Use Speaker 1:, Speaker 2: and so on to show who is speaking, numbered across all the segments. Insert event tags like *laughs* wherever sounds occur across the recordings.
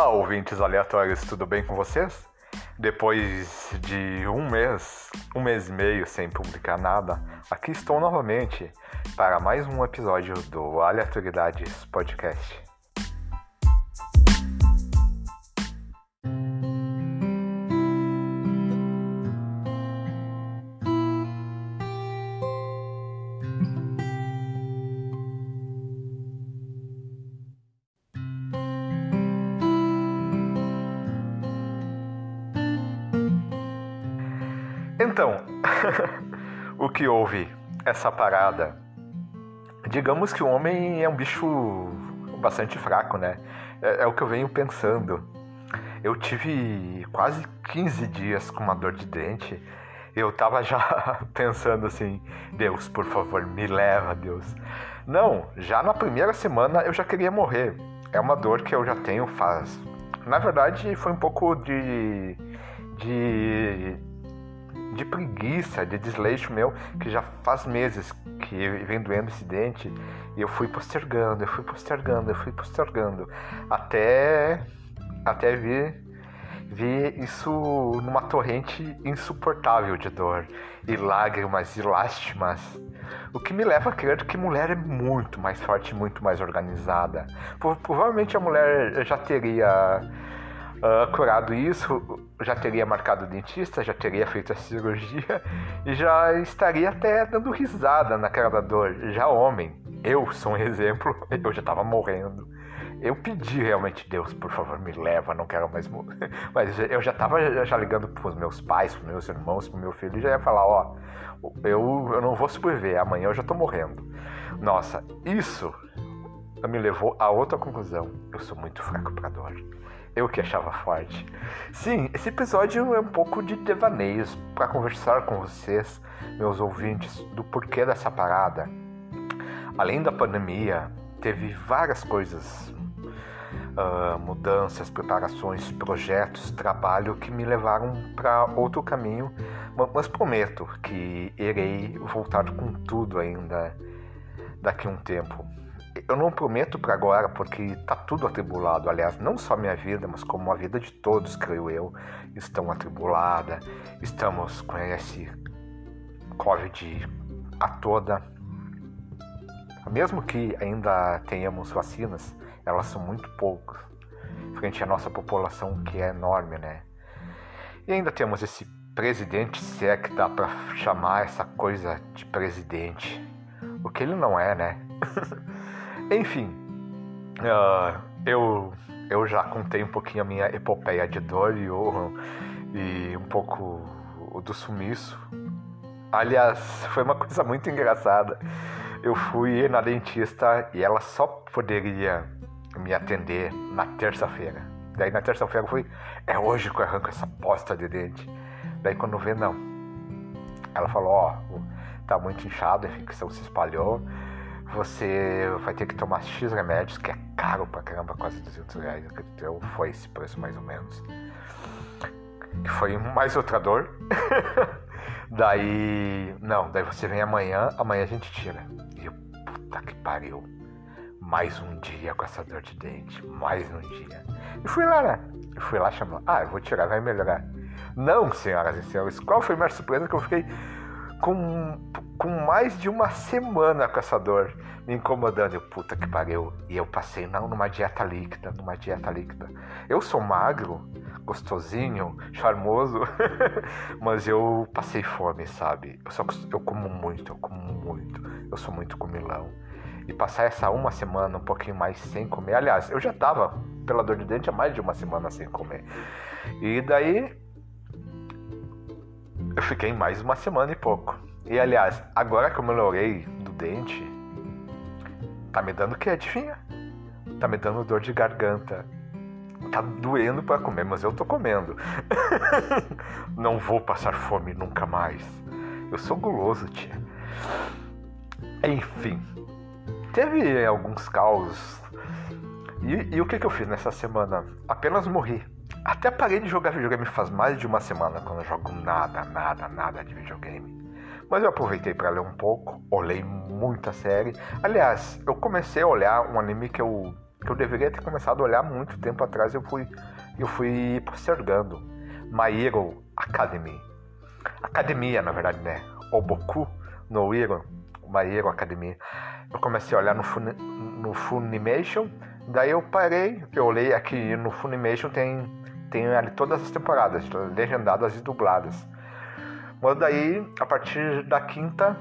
Speaker 1: Olá, ouvintes aleatórios, tudo bem com vocês? Depois de um mês, um mês e meio sem publicar nada, aqui estou novamente para mais um episódio do Aleatoriedades Podcast. Que houve? Essa parada. Digamos que o homem é um bicho bastante fraco, né? É, é, o que eu venho pensando. Eu tive quase 15 dias com uma dor de dente. Eu tava já *laughs* pensando assim: Deus, por favor, me leva, Deus. Não, já na primeira semana eu já queria morrer. É uma dor que eu já tenho faz. Na verdade, foi um pouco de. de de preguiça, de desleixo meu, que já faz meses que vem doendo esse dente, e eu fui postergando, eu fui postergando, eu fui postergando, até, até vir, ver isso numa torrente insuportável de dor, e lágrimas e lástimas. O que me leva a crer que mulher é muito mais forte, muito mais organizada. Provavelmente a mulher já teria uh, curado isso, já teria marcado o dentista, já teria feito a cirurgia e já estaria até dando risada na cara da dor. Já homem, eu sou um exemplo, *laughs* eu já estava morrendo. Eu pedi realmente, Deus, por favor, me leva, não quero mais morrer. *laughs* Mas eu já estava já ligando para os meus pais, para meus irmãos, para meu filho, e já ia falar, ó, eu, eu não vou sobreviver, amanhã eu já estou morrendo. Nossa, isso me levou a outra conclusão. Eu sou muito fraco para dor. Eu que achava forte. Sim, esse episódio é um pouco de devaneios para conversar com vocês, meus ouvintes, do porquê dessa parada. Além da pandemia, teve várias coisas, uh, mudanças, preparações, projetos, trabalho que me levaram para outro caminho, mas prometo que irei voltar com tudo ainda daqui a um tempo eu não prometo para agora, porque tá tudo atribulado. Aliás, não só minha vida, mas como a vida de todos, creio eu, estão atribulada. Estamos com esse Covid a toda. Mesmo que ainda tenhamos vacinas, elas são muito poucas frente à nossa população que é enorme, né? E ainda temos esse presidente, se é que dá para chamar essa coisa de presidente. O que ele não é, né? *laughs* Enfim, uh, eu, eu já contei um pouquinho a minha epopeia de dor e, o, e um pouco do sumiço. Aliás, *laughs* foi uma coisa muito engraçada. Eu fui na dentista e ela só poderia me atender na terça-feira. Daí na terça-feira eu fui, é hoje que eu arranco essa posta de dente. Daí quando vê, não. Ela falou, ó, oh, tá muito inchado, a infecção se espalhou você vai ter que tomar X remédios, que é caro pra caramba, quase 200 reais, acredito foi esse preço mais ou menos. Que foi mais outra dor. *laughs* daí, não, daí você vem amanhã, amanhã a gente tira. E eu, puta que pariu. Mais um dia com essa dor de dente, mais um dia. E fui lá, né? E fui lá chamando, ah, eu vou tirar, vai melhorar. Não, senhoras e senhores, qual foi a minha surpresa que eu fiquei com, com mais de uma semana com essa dor me incomodando. Eu, puta que pariu. E eu passei não numa dieta líquida, numa dieta líquida. Eu sou magro, gostosinho, charmoso, *laughs* mas eu passei fome, sabe? Eu, só, eu como muito, eu como muito. Eu sou muito comilão. E passar essa uma semana, um pouquinho mais sem comer. Aliás, eu já tava pela dor de dente há mais de uma semana sem comer. E daí eu fiquei mais uma semana e pouco. E aliás, agora que eu melhorei do dente, tá me dando que? Adivinha? Tá me dando dor de garganta. Tá doendo para comer, mas eu tô comendo. *laughs* Não vou passar fome nunca mais. Eu sou guloso, tia. Enfim, teve alguns causos. E, e o que, que eu fiz nessa semana? Apenas morri. Até parei de jogar videogame faz mais de uma semana, quando eu jogo nada, nada, nada de videogame. Mas eu aproveitei para ler um pouco, olhei muita série. Aliás, eu comecei a olhar um anime que eu que eu deveria ter começado a olhar muito tempo atrás, eu fui, eu fui postergando. My Hero Academy. Academia, na verdade, né? Oboku no Hero, My Hero Academy. Eu comecei a olhar no, Fun no Funimation, daí eu parei, eu olhei aqui no Funimation tem, tem ali todas as temporadas, legendadas e dubladas. Mas daí, a partir da quinta,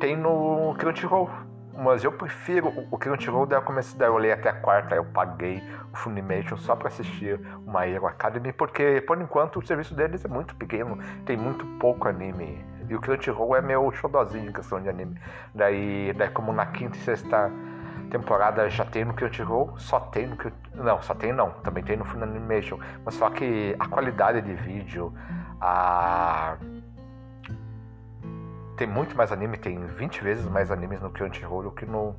Speaker 1: tem no Crunchyroll. Mas eu prefiro o Crunchyroll, daí eu comecei, daí eu olhei até a quarta, eu paguei o Funimation só para assistir o My Hero Academy, porque por enquanto o serviço deles é muito pequeno, tem muito pouco anime. E o Crunchyroll é meu xodozinho em questão de anime. Daí, daí como na quinta e sexta temporada já tem no Crunchyroll, só tem no Não, só tem não, também tem no Funimation. Mas só que a qualidade de vídeo, a tem muito mais anime, tem 20 vezes mais animes no Crunchyroll do que no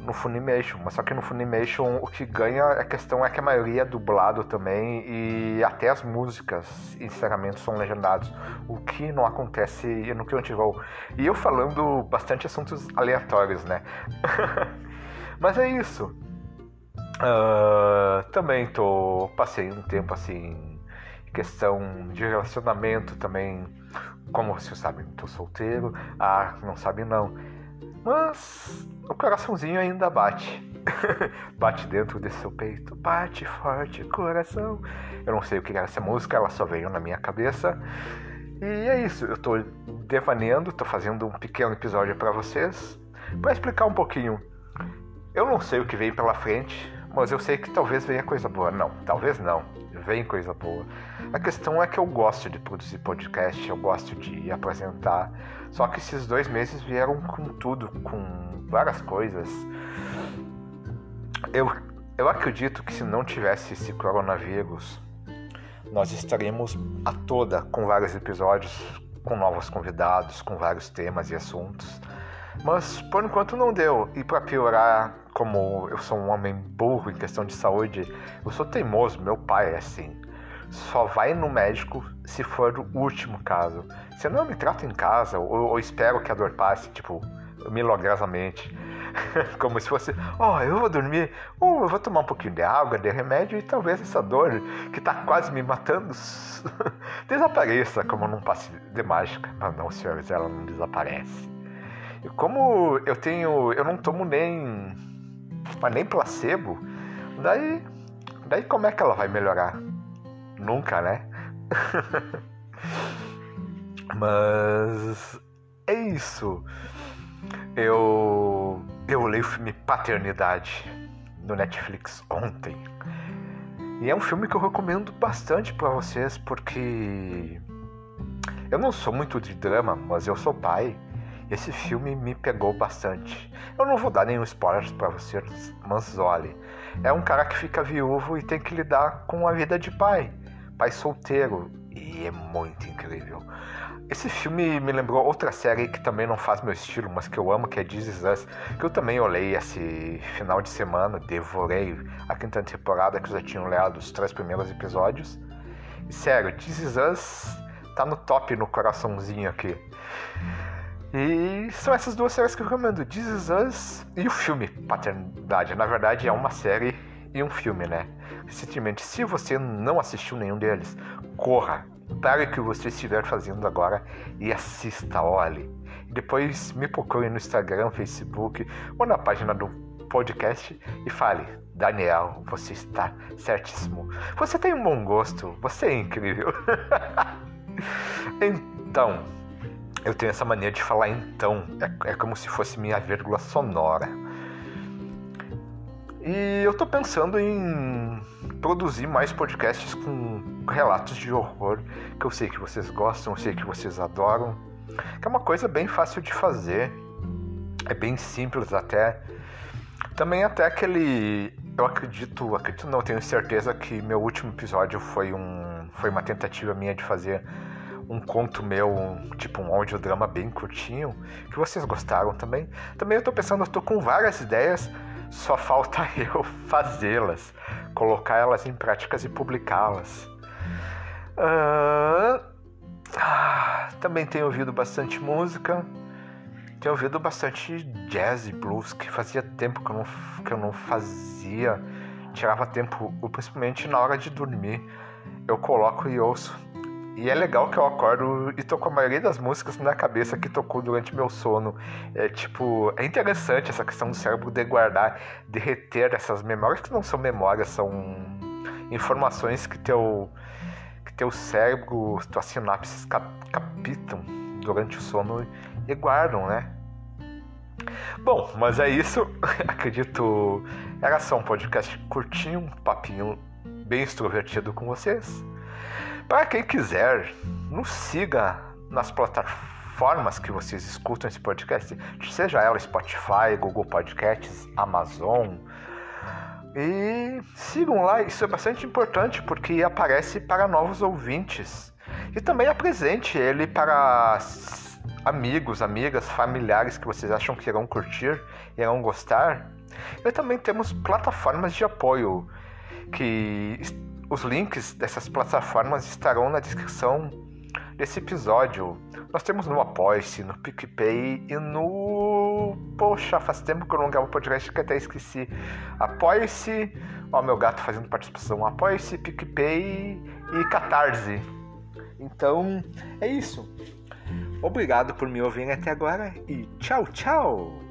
Speaker 1: no Funimation, mas só que no Funimation o que ganha a questão é que a maioria é dublado também e até as músicas e encerramentos são legendados, o que não acontece no Crunchyroll. E eu falando bastante assuntos aleatórios, né? *laughs* mas é isso. Uh, também tô passei um tempo assim questão de relacionamento também como vocês sabem, tô solteiro. Ah, não sabe não. Mas o coraçãozinho ainda bate. *laughs* bate dentro desse seu peito. Bate forte, coração. Eu não sei o que era essa música, ela só veio na minha cabeça. E é isso, eu tô devaneando, tô fazendo um pequeno episódio para vocês, para explicar um pouquinho. Eu não sei o que vem pela frente, mas eu sei que talvez venha coisa boa. Não, talvez não. Vem coisa boa. A questão é que eu gosto de produzir podcast, eu gosto de apresentar. Só que esses dois meses vieram com tudo, com várias coisas. Eu, eu acredito que se não tivesse esse coronavírus, nós estaríamos a toda com vários episódios, com novos convidados, com vários temas e assuntos. Mas por enquanto não deu. E para piorar, como eu sou um homem burro em questão de saúde, eu sou teimoso, meu pai é assim. Só vai no médico se for o último caso. Se não, me trato em casa, ou, ou espero que a dor passe, tipo, milagrosamente. *laughs* Como se fosse, ó, oh, eu vou dormir, ou eu vou tomar um pouquinho de água, de remédio, e talvez essa dor que tá quase me matando *laughs* desapareça como num passe de mágica. Mas não, senhores, ela não desaparece. E como eu tenho. eu não tomo nem mas nem placebo, daí, daí como é que ela vai melhorar? Nunca, né? *laughs* Mas é isso. Eu eu olhei o filme Paternidade no Netflix ontem. E é um filme que eu recomendo bastante para vocês porque eu não sou muito de drama, mas eu sou pai esse filme me pegou bastante. Eu não vou dar nenhum spoiler para vocês, mas olhe, é um cara que fica viúvo e tem que lidar com a vida de pai, pai solteiro, e é muito incrível. Esse filme me lembrou outra série que também não faz meu estilo, mas que eu amo, que é This Is Us, que eu também olhei esse final de semana, devorei a quinta temporada que eu já tinha olhado os três primeiros episódios. E sério, This Is Us tá no top no coraçãozinho aqui. E são essas duas séries que eu recomendo: This Is Us e o filme Paternidade. Na verdade, é uma série e um filme, né? Recentemente, se você não assistiu nenhum deles, corra, pare o que você estiver fazendo agora e assista, olhe. Depois me procure no Instagram, Facebook ou na página do podcast e fale: Daniel, você está certíssimo. Você tem um bom gosto, você é incrível. *laughs* então. Eu tenho essa mania de falar então, é, é como se fosse minha vírgula sonora. E eu tô pensando em produzir mais podcasts com relatos de horror, que eu sei que vocês gostam, eu sei que vocês adoram. Que é uma coisa bem fácil de fazer. É bem simples até. Também até aquele. Eu acredito, acredito não, tenho certeza que meu último episódio foi um. Foi uma tentativa minha de fazer um conto meu, um, tipo um audiodrama bem curtinho, que vocês gostaram também. Também eu tô pensando, eu tô com várias ideias, só falta *laughs* eu fazê-las, colocar elas em práticas e publicá-las. Uh, também tenho ouvido bastante música. tenho ouvido bastante jazz e blues, que fazia tempo que eu não, que eu não fazia. Tirava tempo, principalmente na hora de dormir. Eu coloco e ouço. E é legal que eu acordo e tô com a maioria das músicas na cabeça que tocou durante meu sono. É tipo, é interessante essa questão do cérebro de guardar, de reter essas memórias que não são memórias, são informações que teu que teu cérebro, tuas sinapses cap captam durante o sono e guardam, né? Bom, mas é isso. *laughs* Acredito. Era só um podcast curtinho, um papinho bem extrovertido com vocês. Para quem quiser, nos siga nas plataformas que vocês escutam esse podcast, seja ela Spotify, Google Podcasts, Amazon. E sigam lá, isso é bastante importante porque aparece para novos ouvintes. E também apresente ele para amigos, amigas, familiares que vocês acham que irão curtir, irão gostar. E também temos plataformas de apoio que os links dessas plataformas estarão na descrição desse episódio. Nós temos no Apoia-se, no PicPay e no. Poxa, faz tempo que eu não gravo podcast que até esqueci. Apoia-se. Ó, meu gato fazendo participação. Apoia-se, PicPay e Catarse. Então, é isso. Obrigado por me ouvirem até agora e tchau, tchau!